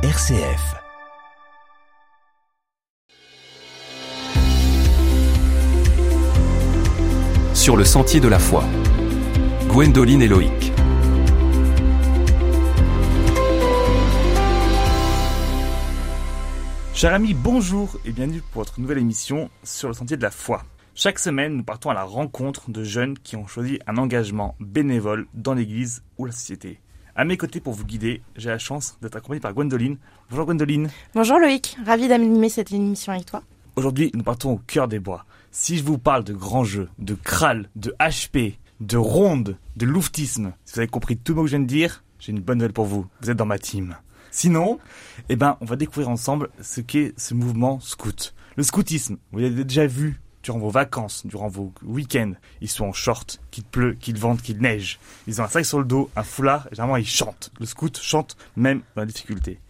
RCF. Sur le sentier de la foi. Gwendoline et Loïc. Chers amis, bonjour et bienvenue pour votre nouvelle émission sur le sentier de la foi. Chaque semaine, nous partons à la rencontre de jeunes qui ont choisi un engagement bénévole dans l'Église ou la société. À mes côtés pour vous guider, j'ai la chance d'être accompagné par Gwendoline. Bonjour Gwendoline. Bonjour Loïc, ravi d'animer cette émission avec toi. Aujourd'hui, nous partons au cœur des bois. Si je vous parle de grands jeux, de Kral, de HP, de ronde, de louvetisme, si vous avez compris tout le mot que je viens de dire, j'ai une bonne nouvelle pour vous. Vous êtes dans ma team. Sinon, eh ben, on va découvrir ensemble ce qu'est ce mouvement scout. Le scoutisme, vous l'avez déjà vu durant vos vacances, durant vos week-ends. Ils sont en short, qu'il pleut, qu'il vente, qu'il neige. Ils ont un sac sur le dos, un foulard, et généralement ils chantent. Le scout chante même dans la difficulté.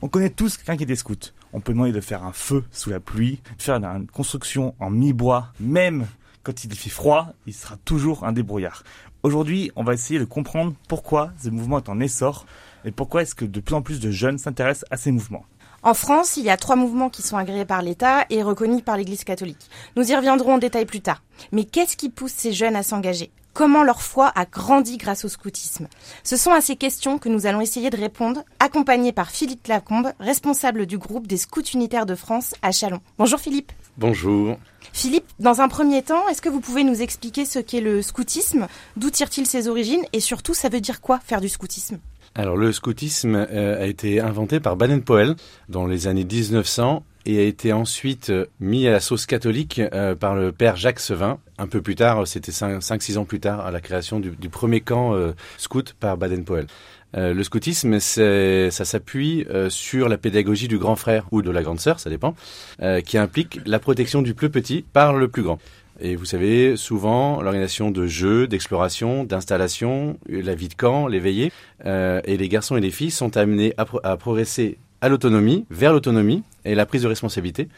On connaît tous quelqu'un qui était scout. On peut demander de faire un feu sous la pluie, de faire une construction en mi-bois, même quand il fait froid, il sera toujours un débrouillard. Aujourd'hui, on va essayer de comprendre pourquoi ce mouvement est en essor et pourquoi est-ce que de plus en plus de jeunes s'intéressent à ces mouvements. En France, il y a trois mouvements qui sont agréés par l'État et reconnus par l'Église catholique. Nous y reviendrons en détail plus tard. Mais qu'est-ce qui pousse ces jeunes à s'engager? Comment leur foi a grandi grâce au scoutisme? Ce sont à ces questions que nous allons essayer de répondre, accompagnés par Philippe Lacombe, responsable du groupe des scouts unitaires de France à Chalon. Bonjour Philippe. Bonjour. Philippe, dans un premier temps, est-ce que vous pouvez nous expliquer ce qu'est le scoutisme? D'où tire-t-il ses origines? Et surtout, ça veut dire quoi faire du scoutisme? Alors le scoutisme euh, a été inventé par Baden-Powell dans les années 1900 et a été ensuite euh, mis à la sauce catholique euh, par le père Jacques Sevin. Un peu plus tard, c'était 5-6 ans plus tard, à la création du, premier camp scout par Baden-Powell. le scoutisme, ça s'appuie sur la pédagogie du grand frère ou de la grande sœur, ça dépend, qui implique la protection du plus petit par le plus grand. Et vous savez, souvent, l'organisation de jeux, d'exploration, d'installation, la vie de camp, les veillées, euh, et les garçons et les filles sont amenés à, à progresser à l'autonomie, vers l'autonomie et la prise de responsabilité,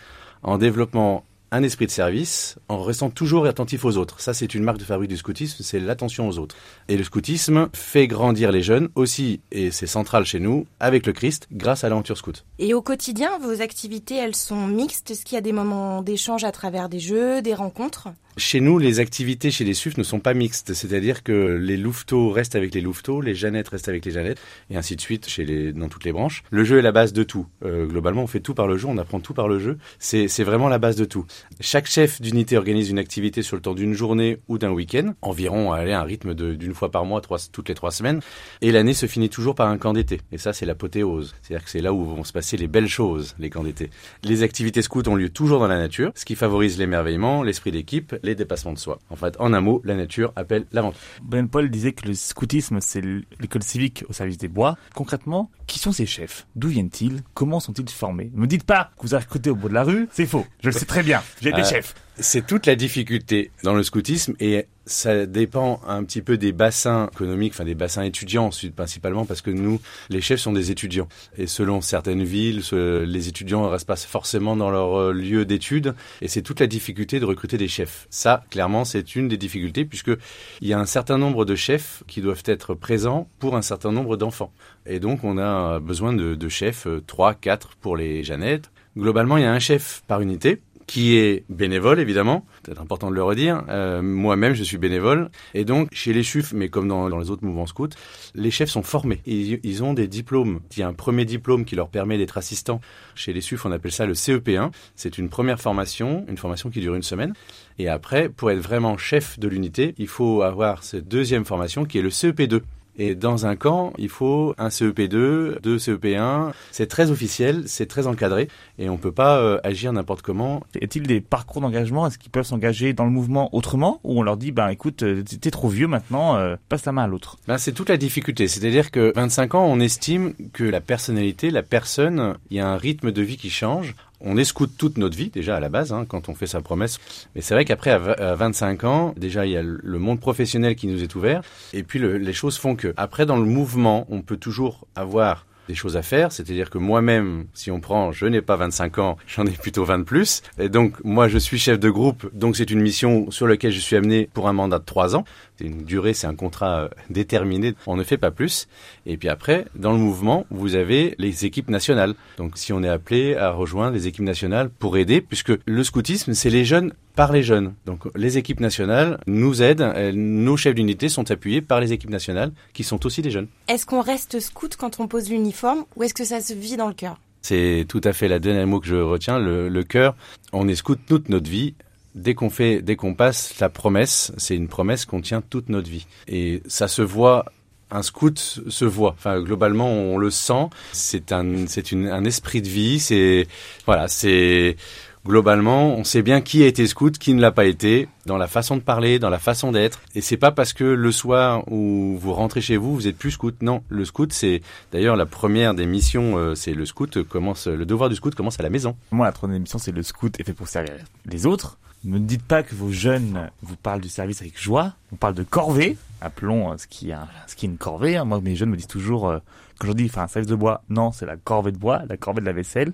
en développant un esprit de service en restant toujours attentif aux autres. Ça, c'est une marque de fabrique du scoutisme, c'est l'attention aux autres. Et le scoutisme fait grandir les jeunes aussi, et c'est central chez nous, avec le Christ, grâce à l'aventure scout. Et au quotidien, vos activités, elles sont mixtes? Est-ce qu'il y a des moments d'échange à travers des jeux, des rencontres? Chez nous, les activités chez les SUF ne sont pas mixtes, c'est-à-dire que les louveteaux restent avec les louveteaux, les Jeannettes restent avec les Jeannettes, et ainsi de suite chez les, dans toutes les branches. Le jeu est la base de tout. Euh, globalement, on fait tout par le jeu, on apprend tout par le jeu. C'est vraiment la base de tout. Chaque chef d'unité organise une activité sur le temps d'une journée ou d'un week-end, environ à un rythme d'une fois par mois, toutes les trois semaines, et l'année se finit toujours par un camp d'été. Et ça, c'est l'apothéose. C'est-à-dire que c'est là où vont se passer les belles choses, les camps d'été. Les activités scouts ont lieu toujours dans la nature, ce qui favorise l'émerveillement, l'esprit d'équipe, les dépassements de soi. En fait, en un mot, la nature appelle l'aventure. Ben Paul disait que le scoutisme, c'est l'école civique au service des bois. Concrètement, qui sont ces chefs? D'où viennent-ils? Comment sont-ils formés? Ne me dites pas que vous avez recruté au bout de la rue, c'est faux. Je le sais très bien, des euh, chefs. C'est toute la difficulté dans le scoutisme et ça dépend un petit peu des bassins économiques, enfin des bassins étudiants principalement parce que nous, les chefs sont des étudiants. Et selon certaines villes, les étudiants ne restent pas forcément dans leur euh, lieu d'études et c'est toute la difficulté de recruter des chefs. Ça, clairement, c'est une des difficultés puisque il y a un certain nombre de chefs qui doivent être présents pour un certain nombre d'enfants. Et donc, on a besoin de, de chefs, 3, euh, 4 pour les Jeannettes. Globalement, il y a un chef par unité qui est bénévole évidemment, c'est important de le redire. Euh, Moi-même, je suis bénévole, et donc chez les chefs, mais comme dans, dans, les autres mouvements scouts, les chefs sont formés. Ils, ils, ont des diplômes. Il y a un premier diplôme qui leur permet d'être assistant. Chez les SUF, on appelle ça le CEP1. C'est une première formation, une formation qui dure une semaine. Et après, pour être vraiment chef de l'unité, il faut avoir cette deuxième formation qui est le CEP2. Et dans un camp, il faut un CEP2, deux CEP1. C'est très officiel, c'est très encadré et on peut pas euh, agir n'importe comment. Y a-t-il des parcours d'engagement? Est-ce qu'ils peuvent s'engager dans le mouvement autrement? Ou on leur dit ben écoute, euh, t'es trop vieux maintenant, euh, passe ta main à l'autre? Ben, c'est toute la difficulté. C'est-à-dire que 25 ans, on estime que la personnalité, la personne, il y a un rythme de vie qui change on escoute toute notre vie déjà à la base hein, quand on fait sa promesse. Mais c'est vrai qu'après à 25 ans, déjà il y a le monde professionnel qui nous est ouvert et puis les choses font que après dans le mouvement, on peut toujours avoir des choses à faire, c'est-à-dire que moi-même, si on prend, je n'ai pas 25 ans, j'en ai plutôt 20 de plus, et donc moi je suis chef de groupe, donc c'est une mission sur laquelle je suis amené pour un mandat de 3 ans, une durée, c'est un contrat euh, déterminé. On ne fait pas plus. Et puis après, dans le mouvement, vous avez les équipes nationales. Donc si on est appelé à rejoindre les équipes nationales pour aider, puisque le scoutisme, c'est les jeunes par les jeunes. Donc les équipes nationales nous aident, nos chefs d'unité sont appuyés par les équipes nationales qui sont aussi des jeunes. Est-ce qu'on reste scout quand on pose l'uniforme ou est-ce que ça se vit dans le cœur? C'est tout à fait la dernière mot que je retiens, le, le cœur. On est scout toute notre vie. Dès qu'on fait, dès qu'on passe la promesse, c'est une promesse qu'on tient toute notre vie. Et ça se voit un scout se voit. Enfin, globalement, on le sent. C'est un, c'est un esprit de vie. C'est, voilà, c'est, globalement, on sait bien qui a été scout, qui ne l'a pas été, dans la façon de parler, dans la façon d'être. Et c'est pas parce que le soir où vous rentrez chez vous, vous êtes plus scout. Non, le scout, c'est d'ailleurs la première des missions. euh, c'est le scout commence, le devoir du scout commence à la maison. Moi, la troisième émission, c'est le scout est fait pour servir les autres. Ne dites pas que vos jeunes vous parlent du service avec joie. On parle de corvée. Appelons euh, ce qui est, ce qui est une corvée. hein. Moi, mes jeunes me disent toujours, euh, quand je dis, enfin, un service de bois, non, c'est la corvée de bois, la corvée de la vaisselle.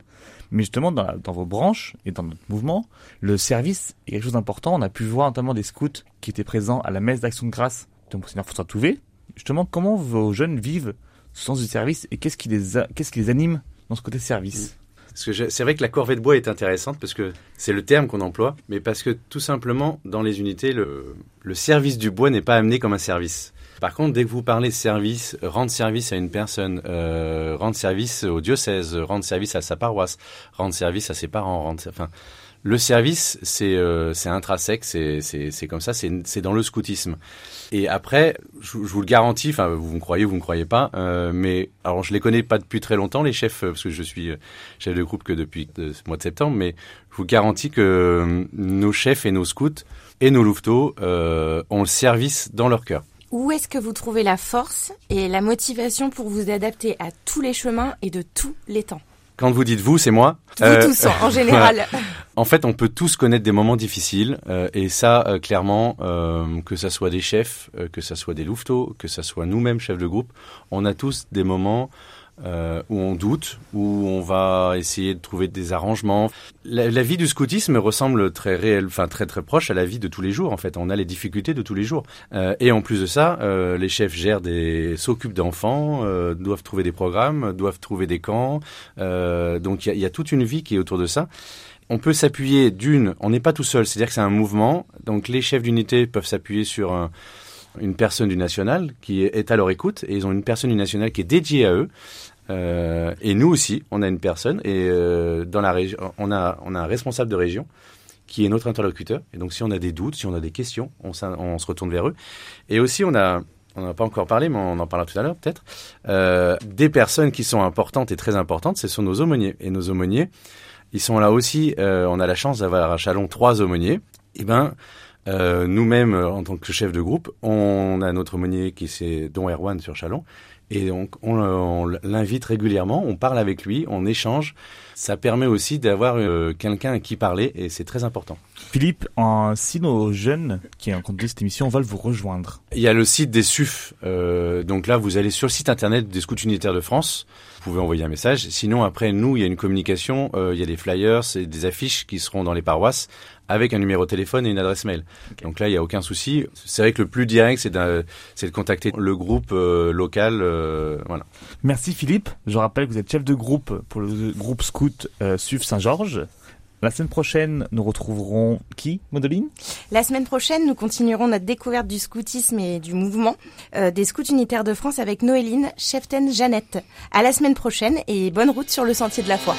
Mais justement, dans vos branches et dans notre mouvement, le service est quelque chose d'important. On a pu voir notamment des scouts qui étaient présents à la messe d'action de grâce de Monseigneur François Touvet. Justement, comment vos jeunes vivent ce sens du service et qu'est-ce qui les, anime dans ce côté service c'est vrai que la corvée de bois est intéressante parce que c'est le terme qu'on emploie, mais parce que tout simplement, dans les unités, le, le service du bois n'est pas amené comme un service. Par contre, dès que vous parlez service, rendre service à une personne, euh, rendre service au diocèse, rendre service à sa paroisse, rendre service à ses parents, rendre, enfin, le service, c'est euh, c'est intrinsèque, c'est comme ça, c'est dans le scoutisme. Et après, je, je vous le garantis, enfin, vous me croyez, vous me croyez pas, euh, mais alors je les connais pas depuis très longtemps les chefs, euh, parce que je suis euh, chef de groupe que depuis euh, ce mois de septembre, mais je vous garantis que nos chefs et nos scouts et nos louveteaux euh, ont le service dans leur cœur. Où est-ce que vous trouvez la force et la motivation pour vous adapter à tous les chemins et de tous les temps? Quand vous dites vous, c'est moi. Vous Euh, tous, en général. En fait, on peut tous connaître des moments difficiles, euh, et ça, euh, clairement, euh, que ça soit des chefs, que ça soit des louveteaux, que ça soit nous-mêmes chefs de groupe, on a tous des moments euh, où on doute, où on va essayer de trouver des arrangements. La, vie du scoutisme ressemble très réel, enfin très très proche à la vie de tous les jours. En fait, on a les difficultés de tous les jours. Euh, et en plus de ça, euh, les chefs gèrent des, s'occupent d'enfants, euh, doivent trouver des programmes, doivent trouver des camps. Euh, donc il y y a toute une vie qui est autour de ça on peut s'appuyer d'une, on n'est pas tout seul, c'est-à-dire que c'est un mouvement, donc les chefs d'unité peuvent s'appuyer sur un- une personne du national qui est à leur écoute, et ils ont une personne du national qui est dédiée à eux. Euh, et nous aussi, on a une personne, et euh, dans la région, on a, on a un responsable de région qui est notre interlocuteur. Et donc si on a des doutes, si on a des questions, on, on se retourne vers eux. Et aussi, on a, on n'en a pas encore parlé, mais on en parlera tout à l'heure peut-être, euh, des personnes qui sont importantes et très importantes, ce sont nos aumôniers. Et nos aumôniers, ils sont là aussi. on a la chance d'avoir à Chalon trois aumôniers. Et ben, euh, nous-mêmes, euh, en tant que chef de groupe, on a notre aumônier qui c'est Don Erwan sur Chalon. Et donc, on, on l'invite régulièrement, on parle avec lui, on échange. Ça permet aussi d'avoir euh, quelqu'un à qui parler et c'est très important. Philippe, en, si nos jeunes qui ont entendu cette émission veulent vous rejoindre, Il y a le site des SUF. euh, donc là, vous allez sur le site internet des Scouts Unitaires de France. Vous pouvez envoyer un message. Sinon, après, nous, il y a une communication. euh, il y a des flyers et des affiches qui seront dans les paroisses avec un numéro de téléphone et une adresse mail. Donc là, il n'y a aucun souci. C'est vrai que le plus direct, c'est de contacter le groupe euh, local. euh, voilà. Merci Philippe. Je rappelle que vous êtes chef de groupe pour le groupe scout euh, SUF Saint-Georges. La semaine prochaine, nous retrouverons qui, Modeline La semaine prochaine, nous continuerons notre découverte du scoutisme et du mouvement euh, des scouts unitaires de France avec Noéline, cheftaine Jeannette. À la semaine prochaine et bonne route sur le sentier de la foi.